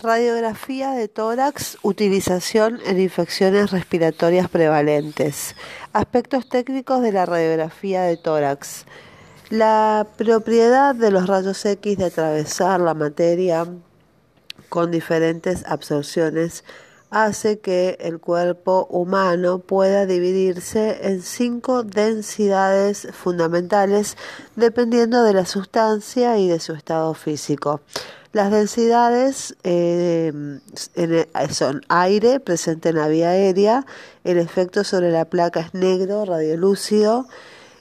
Radiografía de tórax, utilización en infecciones respiratorias prevalentes. Aspectos técnicos de la radiografía de tórax. La propiedad de los rayos X de atravesar la materia con diferentes absorciones hace que el cuerpo humano pueda dividirse en cinco densidades fundamentales dependiendo de la sustancia y de su estado físico. Las densidades eh, son aire presente en la vía aérea, el efecto sobre la placa es negro, radiolúcido,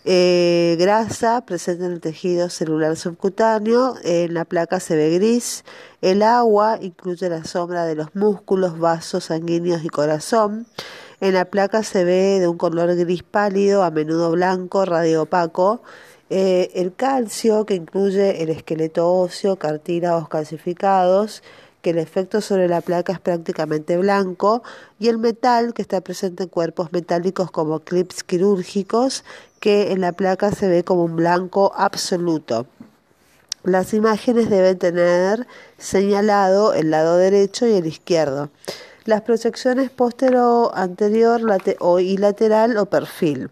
eh, grasa presente en el tejido celular subcutáneo, en la placa se ve gris, el agua incluye la sombra de los músculos, vasos sanguíneos y corazón, en la placa se ve de un color gris pálido, a menudo blanco, radio opaco, eh, el calcio, que incluye el esqueleto óseo, cartílagos calcificados, el efecto sobre la placa es prácticamente blanco, y el metal, que está presente en cuerpos metálicos como clips quirúrgicos, que en la placa se ve como un blanco absoluto. Las imágenes deben tener señalado el lado derecho y el izquierdo. Las proyecciones postero, anterior y lateral o perfil.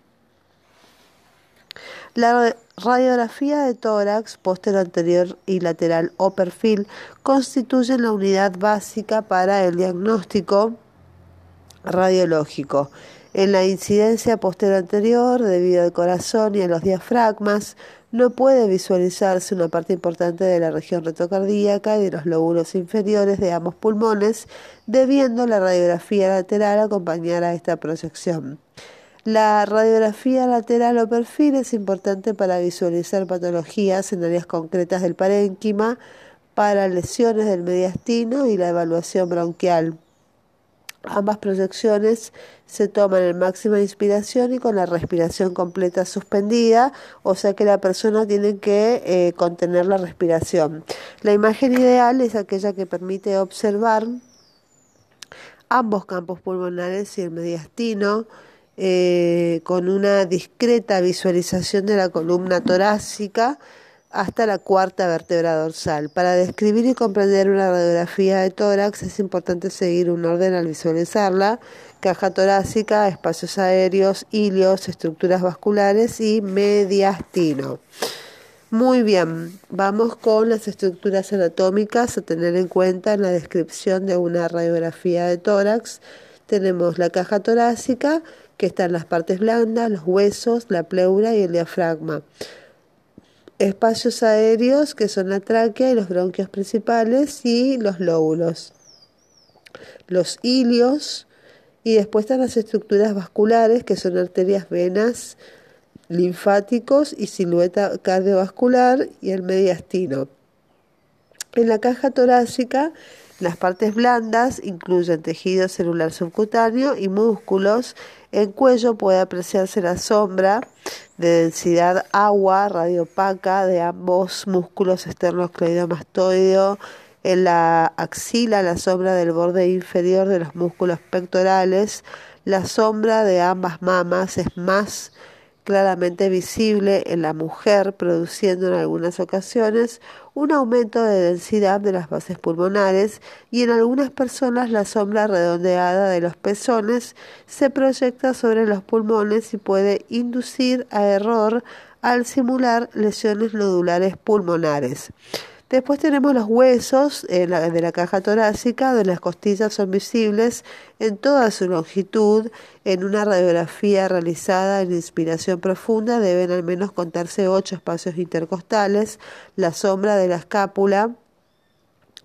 La radiografía de tórax, póster anterior y lateral o perfil constituyen la unidad básica para el diagnóstico radiológico. En la incidencia postero anterior, debido al corazón y a los diafragmas, no puede visualizarse una parte importante de la región retrocardíaca y de los lóbulos inferiores de ambos pulmones, debiendo la radiografía lateral acompañar a esta proyección. La radiografía lateral o perfil es importante para visualizar patologías en áreas concretas del parénquima, para lesiones del mediastino y la evaluación bronquial. Ambas proyecciones se toman en máxima inspiración y con la respiración completa suspendida, o sea que la persona tiene que eh, contener la respiración. La imagen ideal es aquella que permite observar ambos campos pulmonares y el mediastino, eh, con una discreta visualización de la columna torácica hasta la cuarta vértebra dorsal. Para describir y comprender una radiografía de tórax es importante seguir un orden al visualizarla. Caja torácica, espacios aéreos, hilios, estructuras vasculares y mediastino. Muy bien, vamos con las estructuras anatómicas a tener en cuenta en la descripción de una radiografía de tórax. Tenemos la caja torácica, que están las partes blandas, los huesos, la pleura y el diafragma. Espacios aéreos, que son la tráquea y los bronquios principales y los lóbulos. Los hilios y después están las estructuras vasculares, que son arterias, venas, linfáticos y silueta cardiovascular y el mediastino. En la caja torácica las partes blandas incluyen tejido celular subcutáneo y músculos. En cuello puede apreciarse la sombra de densidad agua radiopaca de ambos músculos externos cleidomastoideo. En la axila, la sombra del borde inferior de los músculos pectorales. La sombra de ambas mamas es más claramente visible en la mujer, produciendo en algunas ocasiones un aumento de densidad de las bases pulmonares y en algunas personas la sombra redondeada de los pezones se proyecta sobre los pulmones y puede inducir a error al simular lesiones nodulares pulmonares. Después tenemos los huesos de la caja torácica, donde las costillas son visibles en toda su longitud. En una radiografía realizada en inspiración profunda deben al menos contarse ocho espacios intercostales. La sombra de la escápula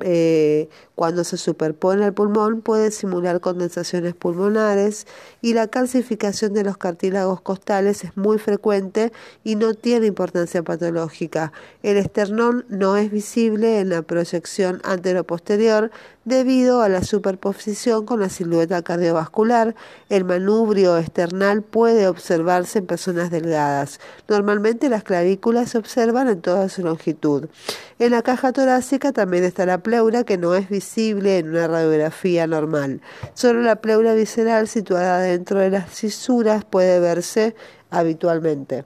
eh, cuando se superpone al pulmón puede simular condensaciones pulmonares y la calcificación de los cartílagos costales es muy frecuente y no tiene importancia patológica. El esternón no es visible en la proyección anteroposterior debido a la superposición con la silueta cardiovascular. El manubrio esternal puede observarse en personas delgadas. Normalmente las clavículas se observan en toda su longitud. En la caja torácica también está la pleura que no es visible en una radiografía normal. Solo la pleura visceral situada dentro de las cisuras puede verse habitualmente.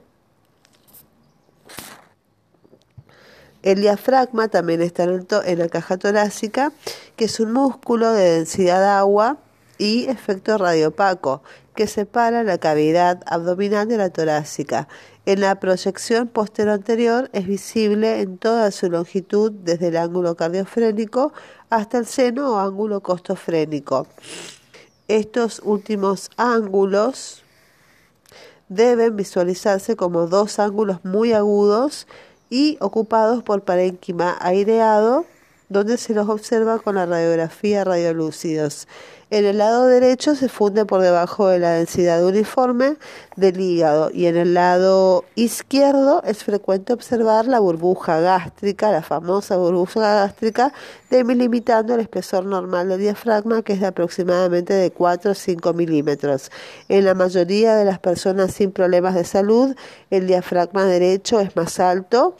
El diafragma también está en, en la caja torácica, que es un músculo de densidad agua y efecto radiopaco que separa la cavidad abdominal de la torácica. En la proyección posterior es visible en toda su longitud desde el ángulo cardiofrénico hasta el seno o ángulo costofrénico. Estos últimos ángulos deben visualizarse como dos ángulos muy agudos y ocupados por parénquima aireado, donde se los observa con la radiografía radiolúcidos. En el lado derecho se funde por debajo de la densidad uniforme del hígado y en el lado izquierdo es frecuente observar la burbuja gástrica, la famosa burbuja gástrica, delimitando el espesor normal del diafragma que es de aproximadamente de 4 o 5 milímetros. En la mayoría de las personas sin problemas de salud, el diafragma derecho es más alto,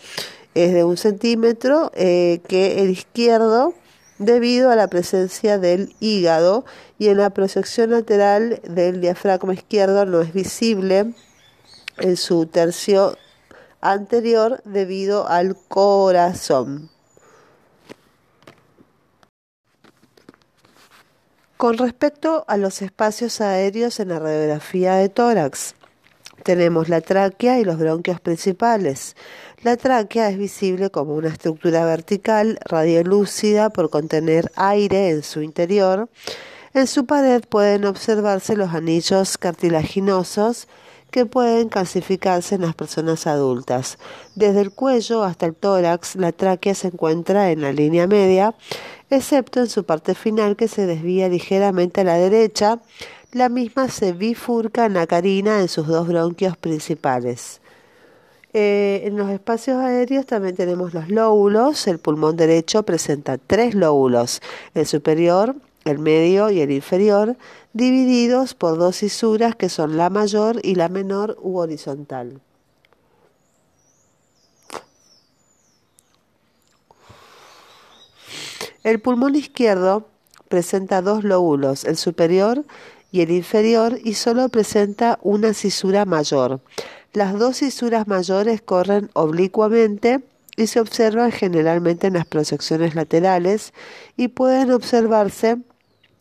es de un centímetro, eh, que el izquierdo debido a la presencia del hígado y en la proyección lateral del diafragma izquierdo no es visible en su tercio anterior debido al corazón. Con respecto a los espacios aéreos en la radiografía de tórax, tenemos la tráquea y los bronquios principales. La tráquea es visible como una estructura vertical radiolúcida por contener aire en su interior. En su pared pueden observarse los anillos cartilaginosos que pueden calcificarse en las personas adultas. Desde el cuello hasta el tórax, la tráquea se encuentra en la línea media, excepto en su parte final que se desvía ligeramente a la derecha. La misma se bifurca en la carina en sus dos bronquios principales. Eh, en los espacios aéreos también tenemos los lóbulos. El pulmón derecho presenta tres lóbulos, el superior, el medio y el inferior, divididos por dos cisuras que son la mayor y la menor u horizontal. El pulmón izquierdo presenta dos lóbulos, el superior y el inferior, y solo presenta una cisura mayor. Las dos cisuras mayores corren oblicuamente y se observan generalmente en las proyecciones laterales y pueden observarse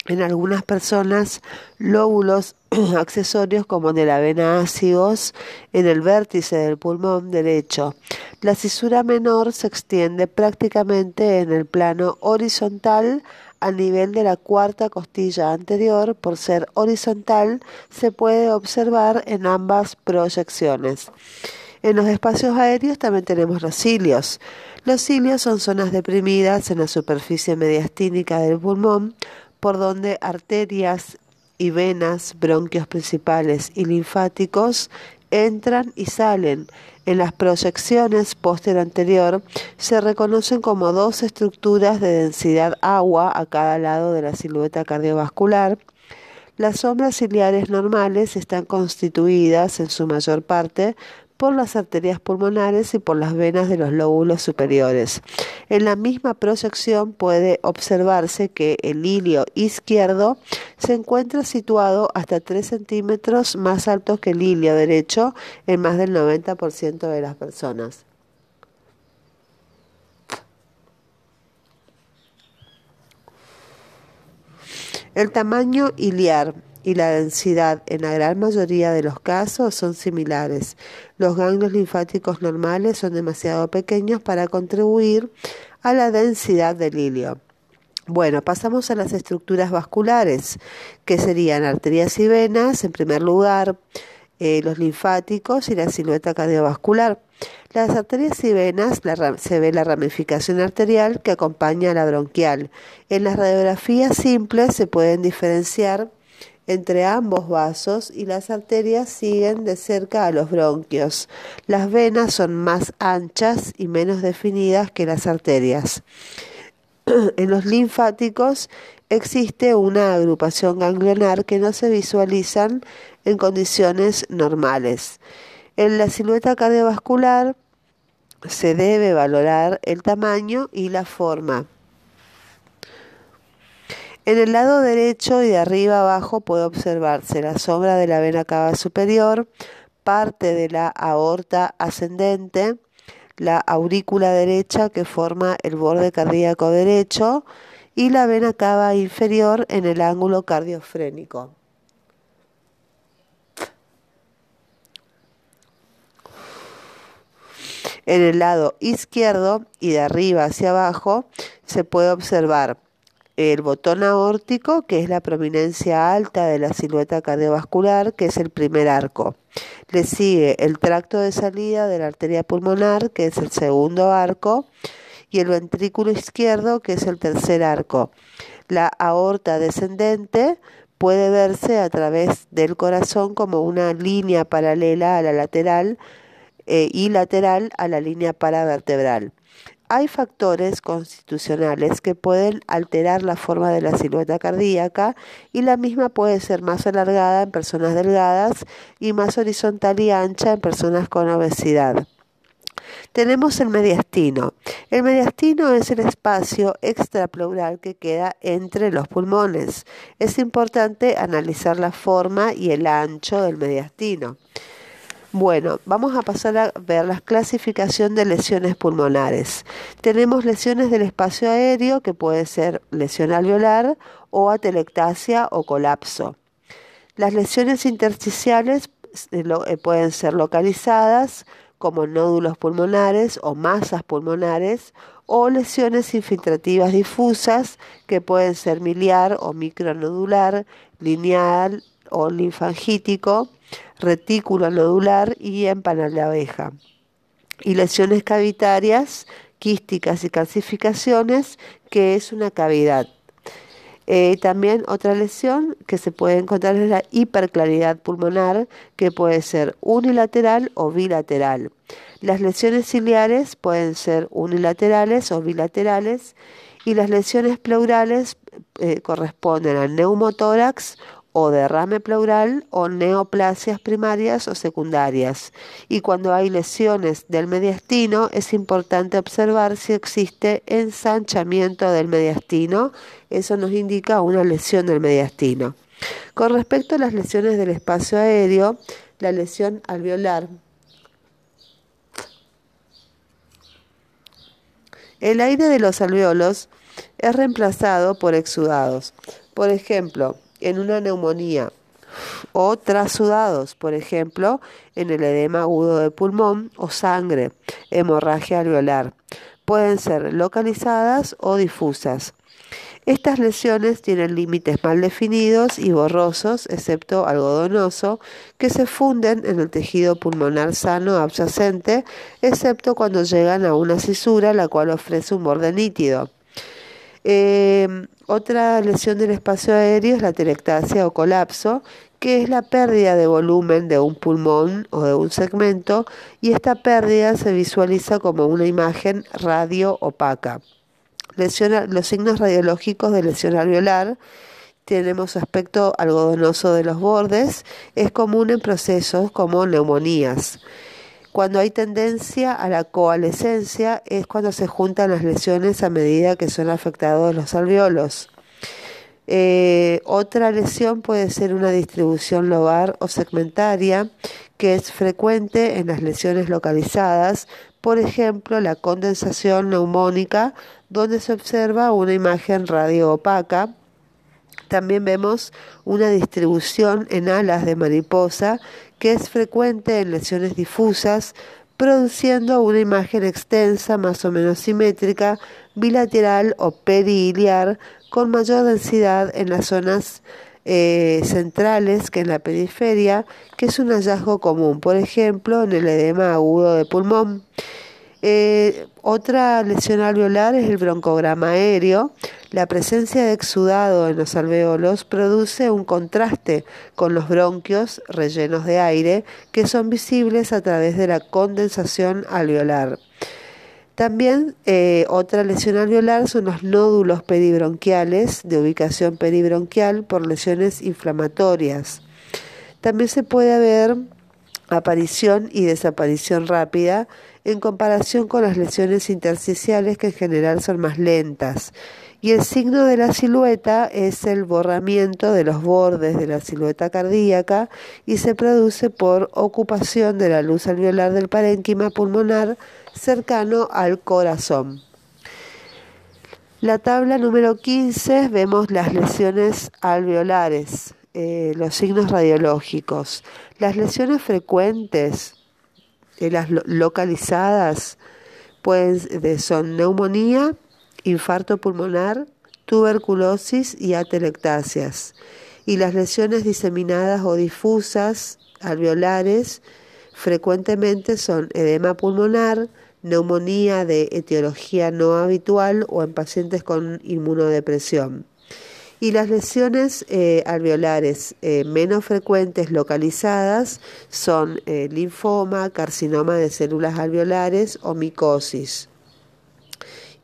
en algunas personas lóbulos accesorios como de la vena ácidos en el vértice del pulmón derecho. La cisura menor se extiende prácticamente en el plano horizontal a nivel de la cuarta costilla anterior, por ser horizontal, se puede observar en ambas proyecciones. En los espacios aéreos también tenemos los cilios. Los cilios son zonas deprimidas en la superficie mediastínica del pulmón, por donde arterias y venas, bronquios principales y linfáticos entran y salen. En las proyecciones póster anterior se reconocen como dos estructuras de densidad agua a cada lado de la silueta cardiovascular. Las sombras ciliares normales están constituidas en su mayor parte por las arterias pulmonares y por las venas de los lóbulos superiores. En la misma proyección puede observarse que el hilio izquierdo se encuentra situado hasta 3 centímetros más alto que el hilio derecho en más del 90% de las personas. El tamaño iliar y la densidad en la gran mayoría de los casos son similares. Los ganglios linfáticos normales son demasiado pequeños para contribuir a la densidad del hilio. Bueno, pasamos a las estructuras vasculares, que serían arterias y venas, en primer lugar, eh, los linfáticos y la silueta cardiovascular. Las arterias y venas se ve la ramificación arterial que acompaña a la bronquial. En las radiografías simples se pueden diferenciar entre ambos vasos y las arterias siguen de cerca a los bronquios. Las venas son más anchas y menos definidas que las arterias. en los linfáticos existe una agrupación ganglionar que no se visualizan en condiciones normales. En la silueta cardiovascular se debe valorar el tamaño y la forma. En el lado derecho y de arriba abajo puede observarse la sombra de la vena cava superior, parte de la aorta ascendente, la aurícula derecha que forma el borde cardíaco derecho y la vena cava inferior en el ángulo cardiofrénico. En el lado izquierdo y de arriba hacia abajo se puede observar el botón aórtico, que es la prominencia alta de la silueta cardiovascular, que es el primer arco. Le sigue el tracto de salida de la arteria pulmonar, que es el segundo arco, y el ventrículo izquierdo, que es el tercer arco. La aorta descendente puede verse a través del corazón como una línea paralela a la lateral eh, y lateral a la línea paravertebral. Hay factores constitucionales que pueden alterar la forma de la silueta cardíaca y la misma puede ser más alargada en personas delgadas y más horizontal y ancha en personas con obesidad. Tenemos el mediastino. El mediastino es el espacio extrapleural que queda entre los pulmones. Es importante analizar la forma y el ancho del mediastino. Bueno, vamos a pasar a ver la clasificación de lesiones pulmonares. Tenemos lesiones del espacio aéreo, que puede ser lesión alveolar o atelectasia o colapso. Las lesiones intersticiales eh, eh, pueden ser localizadas como nódulos pulmonares o masas pulmonares o lesiones infiltrativas difusas que pueden ser miliar o micronodular, lineal o linfangítico retículo nodular y empanal de abeja. Y lesiones cavitarias, quísticas y calcificaciones, que es una cavidad. Eh, también otra lesión que se puede encontrar es la hiperclaridad pulmonar, que puede ser unilateral o bilateral. Las lesiones ciliares pueden ser unilaterales o bilaterales y las lesiones pleurales eh, corresponden al neumotórax o derrame pleural o neoplasias primarias o secundarias. Y cuando hay lesiones del mediastino es importante observar si existe ensanchamiento del mediastino. Eso nos indica una lesión del mediastino. Con respecto a las lesiones del espacio aéreo, la lesión alveolar. El aire de los alveolos es reemplazado por exudados. Por ejemplo, en una neumonía o trasudados, por ejemplo, en el edema agudo de pulmón o sangre, hemorragia alveolar. Pueden ser localizadas o difusas. Estas lesiones tienen límites mal definidos y borrosos, excepto algodonoso, que se funden en el tejido pulmonar sano adyacente, excepto cuando llegan a una cisura, la cual ofrece un borde nítido. Eh, otra lesión del espacio aéreo es la telectasia o colapso, que es la pérdida de volumen de un pulmón o de un segmento y esta pérdida se visualiza como una imagen radio opaca. los signos radiológicos de lesión alveolar tenemos aspecto algodonoso de los bordes, es común en procesos como neumonías. Cuando hay tendencia a la coalescencia es cuando se juntan las lesiones a medida que son afectados los alveolos. Eh, otra lesión puede ser una distribución lobar o segmentaria que es frecuente en las lesiones localizadas, por ejemplo la condensación neumónica donde se observa una imagen radio opaca también vemos una distribución en alas de mariposa que es frecuente en lesiones difusas, produciendo una imagen extensa, más o menos simétrica, bilateral o periliar, con mayor densidad en las zonas eh, centrales que en la periferia, que es un hallazgo común, por ejemplo, en el edema agudo de pulmón. Eh, otra lesión alveolar es el broncograma aéreo. La presencia de exudado en los alveolos produce un contraste con los bronquios rellenos de aire que son visibles a través de la condensación alveolar. También eh, otra lesión alveolar son los nódulos peribronquiales de ubicación peribronquial por lesiones inflamatorias. También se puede ver aparición y desaparición rápida en comparación con las lesiones intersticiales que en general son más lentas. Y el signo de la silueta es el borramiento de los bordes de la silueta cardíaca y se produce por ocupación de la luz alveolar del parénquima pulmonar cercano al corazón. La tabla número 15 vemos las lesiones alveolares, eh, los signos radiológicos. Las lesiones frecuentes, eh, las localizadas, pues, son neumonía, infarto pulmonar, tuberculosis y atelectasias. Y las lesiones diseminadas o difusas alveolares frecuentemente son edema pulmonar, neumonía de etiología no habitual o en pacientes con inmunodepresión. Y las lesiones eh, alveolares eh, menos frecuentes localizadas son eh, linfoma, carcinoma de células alveolares o micosis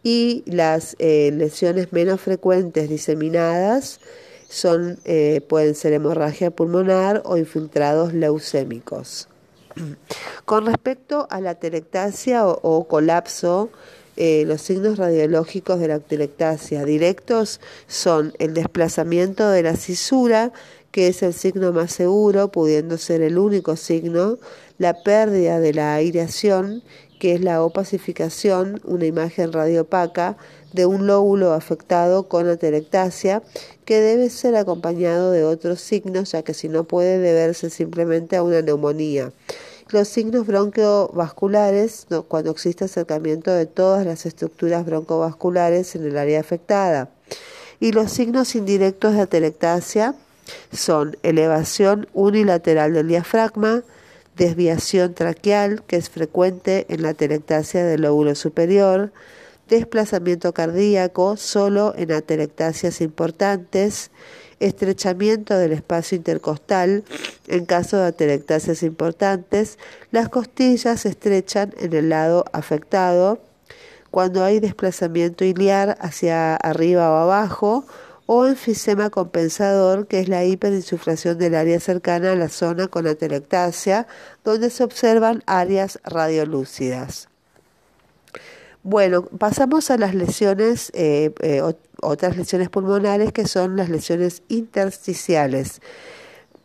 y las lesiones menos frecuentes diseminadas son, pueden ser hemorragia pulmonar o infiltrados leucémicos. Con respecto a la telectasia o, colapso, eh, los signos radiológicos de la telectasia directos son el desplazamiento de la cisura, que es el signo más seguro, pudiendo ser el único signo, la pérdida de la aireación que es la opacificación, una imagen radiopaca de un lóbulo afectado con atelectasia, que debe ser acompañado de otros signos, ya que si no puede deberse simplemente a una neumonía. Los signos broncovasculares, cuando existe acercamiento de todas las estructuras broncovasculares en el área afectada. Y los signos indirectos de atelectasia son elevación unilateral del diafragma, desviación traqueal, que es frecuente en la atelectasia del lóbulo superior, desplazamiento cardíaco solo en atelectasias importantes, estrechamiento del espacio intercostal, en caso de atelectasias importantes, las costillas se estrechan en el lado afectado, cuando hay desplazamiento iliar hacia arriba o abajo, o enfisema compensador, que es la hiperinsuflación del área cercana a la zona con atelectasia, donde se observan áreas radiolúcidas. Bueno, pasamos a las lesiones, eh, eh, otras lesiones pulmonares que son las lesiones intersticiales.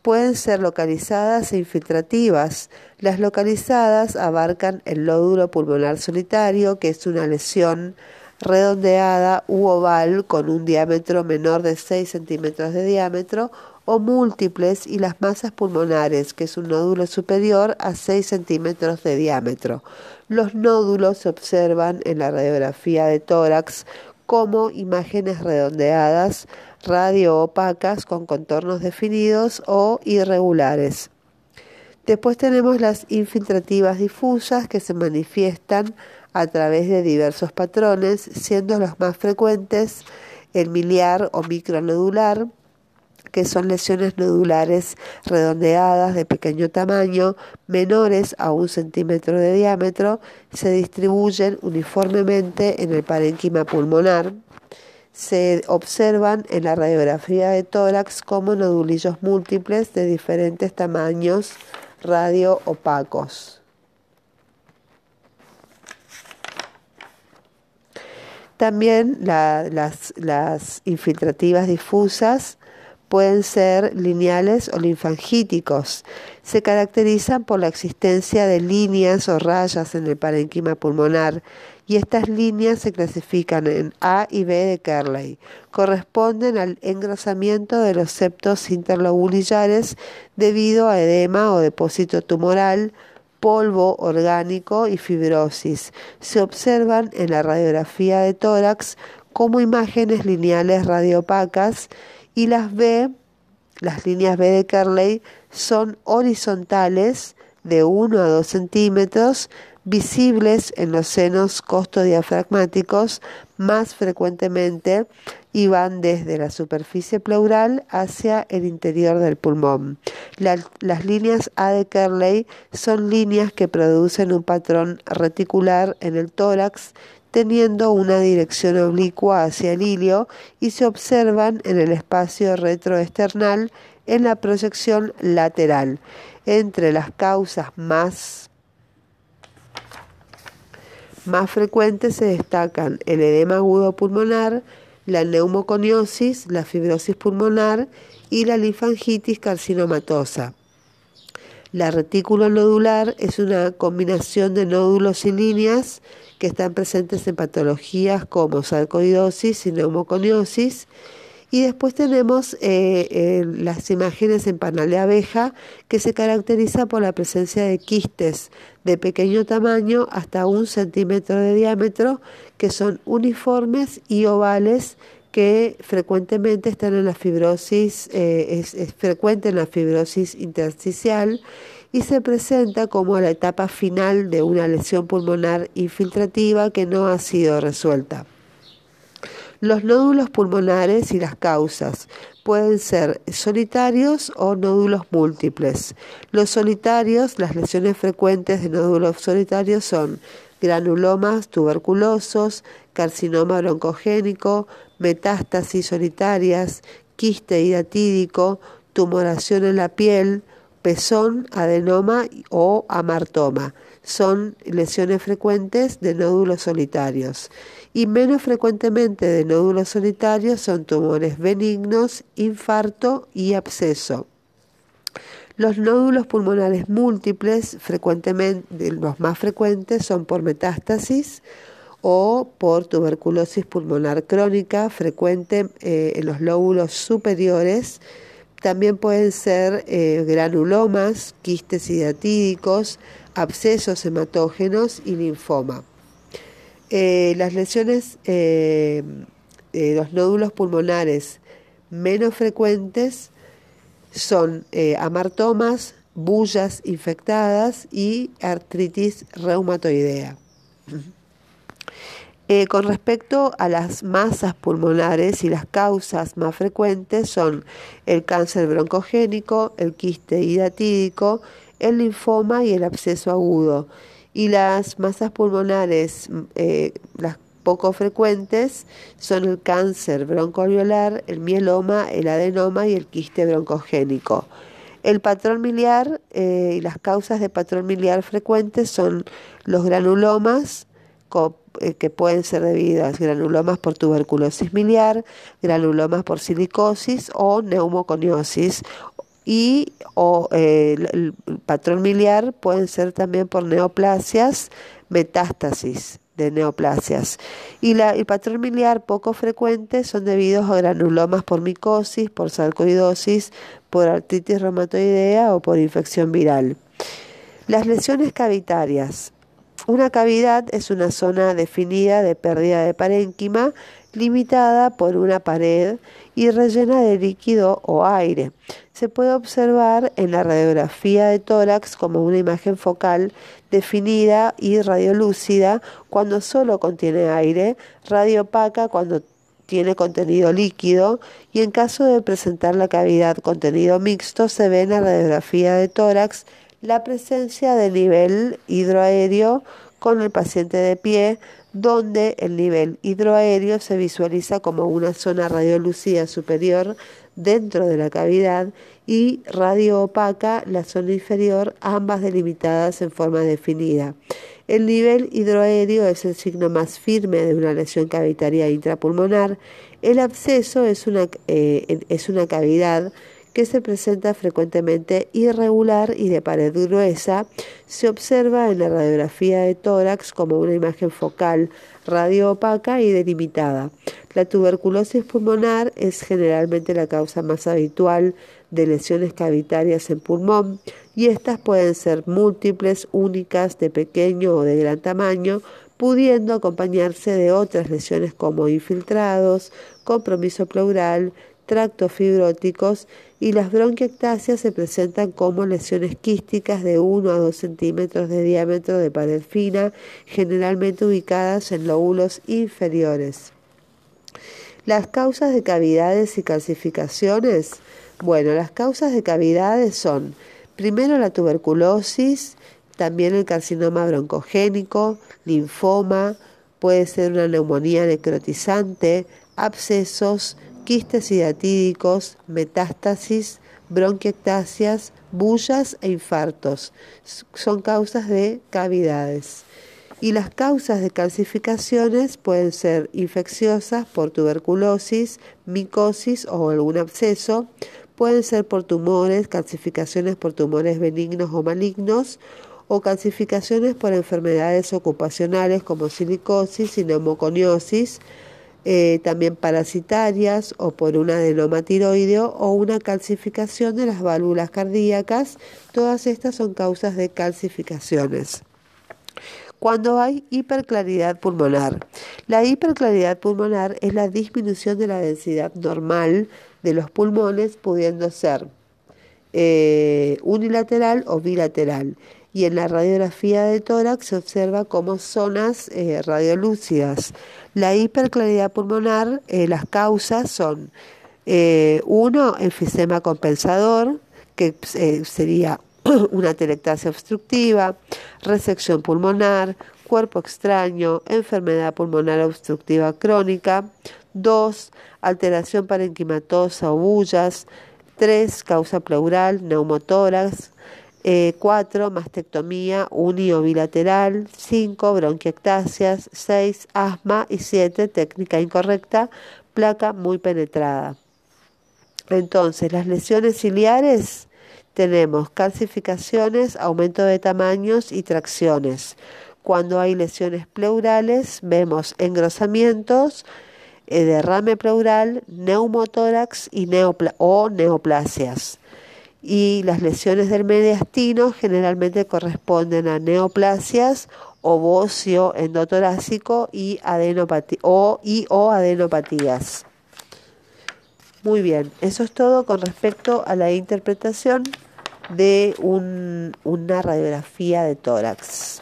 Pueden ser localizadas e infiltrativas. Las localizadas abarcan el lódulo pulmonar solitario, que es una lesión redondeada u oval con un diámetro menor de 6 centímetros de diámetro o múltiples y las masas pulmonares, que es un nódulo superior a 6 centímetros de diámetro. Los nódulos se observan en la radiografía de tórax como imágenes redondeadas, radio opacas con contornos definidos o irregulares. Después tenemos las infiltrativas difusas que se manifiestan a través de diversos patrones, siendo los más frecuentes el miliar o micronodular, que son lesiones nodulares redondeadas de pequeño tamaño, menores a un centímetro de diámetro, se distribuyen uniformemente en el parénquima pulmonar. Se observan en la radiografía de tórax como nodulillos múltiples de diferentes tamaños radio opacos. También las, infiltrativas difusas pueden ser lineales o linfangíticos. Se caracterizan por la existencia de líneas o rayas en el parenquima pulmonar y estas líneas se clasifican en A y B de Kerley. Corresponden al engrosamiento de los septos interlobulillares debido a edema o depósito tumoral, polvo orgánico y fibrosis. Se observan en la radiografía de tórax como imágenes lineales radiopacas y las B, las líneas B de Kerley, son horizontales de 1 a 2 centímetros, visibles en los senos costodiafragmáticos más frecuentemente y van desde la superficie pleural hacia el interior del pulmón. las líneas A de Kerley son líneas que producen un patrón reticular en el tórax teniendo una dirección oblicua hacia el ilio y se observan en el espacio retroesternal en la proyección lateral. Entre las causas más más frecuentes se destacan el edema agudo pulmonar, la neumoconiosis, la fibrosis pulmonar y la linfangitis carcinomatosa. La retículo nodular es una combinación de nódulos y líneas que están presentes en patologías como sarcoidosis y neumoconiosis. Y después tenemos eh, las imágenes en panal de abeja, que se caracteriza por la presencia de quistes de pequeño tamaño hasta un centímetro de diámetro, que son uniformes y ovales que frecuentemente están en la fibrosis, eh, es, frecuente en la fibrosis intersticial y se presenta como la etapa final de una lesión pulmonar infiltrativa que no ha sido resuelta. Los nódulos pulmonares y las causas pueden ser solitarios o nódulos múltiples. Los solitarios, las lesiones frecuentes de nódulos solitarios son granulomas tuberculosos, carcinoma broncogénico, metástasis solitarias, quiste hidatídico, tumoración en la piel, pezón, adenoma o amartoma. Son lesiones frecuentes de nódulos solitarios. Y menos frecuentemente de nódulos solitarios son tumores benignos, infarto y absceso. Los nódulos pulmonares múltiples, frecuentemente, los más frecuentes son por metástasis o por tuberculosis pulmonar crónica, frecuente eh, en los lóbulos superiores. También pueden ser eh, granulomas, quistes hidatídicos, abscesos hematógenos y linfoma. Eh, las lesiones de los nódulos pulmonares menos frecuentes son eh, amartomas, bullas infectadas y artritis reumatoidea. Eh, con respecto a las masas pulmonares y las causas más frecuentes son el cáncer broncogénico, el quiste hidatídico, el linfoma y el absceso agudo. Y las masas pulmonares, eh, las poco frecuentes son el cáncer broncoalveolar, el mieloma, el adenoma y el quiste broncogénico. El patrón miliar eh, y las causas de patrón miliar frecuentes son los granulomas, eh, que pueden ser debidas granulomas por tuberculosis miliar, granulomas por silicosis o neumoconiosis y o, eh, el patrón miliar pueden ser también por neoplasias, metástasis de neoplasias. Y la, el patrón miliar poco frecuente son debidos a granulomas por micosis, por sarcoidosis, por artritis reumatoidea o por infección viral. Las lesiones cavitarias. Una cavidad es una zona definida de pérdida de parénquima limitada por una pared y rellena de líquido o aire. Se puede observar en la radiografía de tórax como una imagen focal definida y radiolúcida cuando solo contiene aire, radiopaca cuando tiene contenido líquido y en caso de presentar la cavidad contenido mixto se ve en la radiografía de tórax la presencia de nivel hidroaéreo con el paciente de pie, donde el nivel hidroaéreo se visualiza como una zona radiolúcida superior dentro de la cavidad y radio opaca la zona inferior, ambas delimitadas en forma definida. El nivel hidroaéreo es el signo más firme de una lesión cavitaria intrapulmonar. El absceso es una, eh, es una cavidad que se presenta frecuentemente irregular y de pared gruesa, se observa en la radiografía de tórax como una imagen focal radio opaca y delimitada. La tuberculosis pulmonar es generalmente la causa más habitual de lesiones cavitarias en pulmón y estas pueden ser múltiples, únicas, de pequeño o de gran tamaño, pudiendo acompañarse de otras lesiones como infiltrados, compromiso pleural, tractos fibróticos y las bronquiectasias se presentan como lesiones quísticas de 1 a 2 centímetros de diámetro de pared fina, generalmente ubicadas en lóbulos inferiores. Las causas de cavidades y calcificaciones. Bueno, las causas de cavidades son primero la tuberculosis, también el carcinoma broncogénico, linfoma, puede ser una neumonía necrotizante, abscesos, quistes hidatídicos, metástasis, bronquiectasias, bullas e infartos. Son causas de cavidades. Y las causas de calcificaciones pueden ser infecciosas por tuberculosis, micosis o algún absceso, pueden ser por tumores, calcificaciones por tumores benignos o malignos, o calcificaciones por enfermedades ocupacionales como silicosis y neumoconiosis, eh, también parasitarias o por un adenoma tiroideo o una calcificación de las válvulas cardíacas. Todas estas son causas de calcificaciones. Cuando hay hiperclaridad pulmonar. La hiperclaridad pulmonar es la disminución de la densidad normal de los pulmones, pudiendo ser eh, unilateral o bilateral y en la radiografía de tórax se observa como zonas eh, radiolúcidas. La hiperclaridad pulmonar, eh, las causas son, eh, uno, enfisema compensador, que sería una telectasia obstructiva, resección pulmonar, cuerpo extraño, enfermedad pulmonar obstructiva crónica, dos, alteración parenquimatosa o bullas, tres, causa pleural, neumotórax, 4. Eh, mastectomía unio bilateral. 5. Bronquiectasias. 6. Asma. Y 7. Técnica incorrecta. Placa muy penetrada. Entonces, las lesiones ciliares tenemos calcificaciones, aumento de tamaños y tracciones. Cuando hay lesiones pleurales, vemos engrosamientos, eh, derrame pleural, neumotórax y o neoplasias y las lesiones del mediastino generalmente corresponden a neoplasias, ovocio endotorácico y, o, y o adenopatías. Muy bien, eso es todo con respecto a la interpretación de una radiografía de tórax.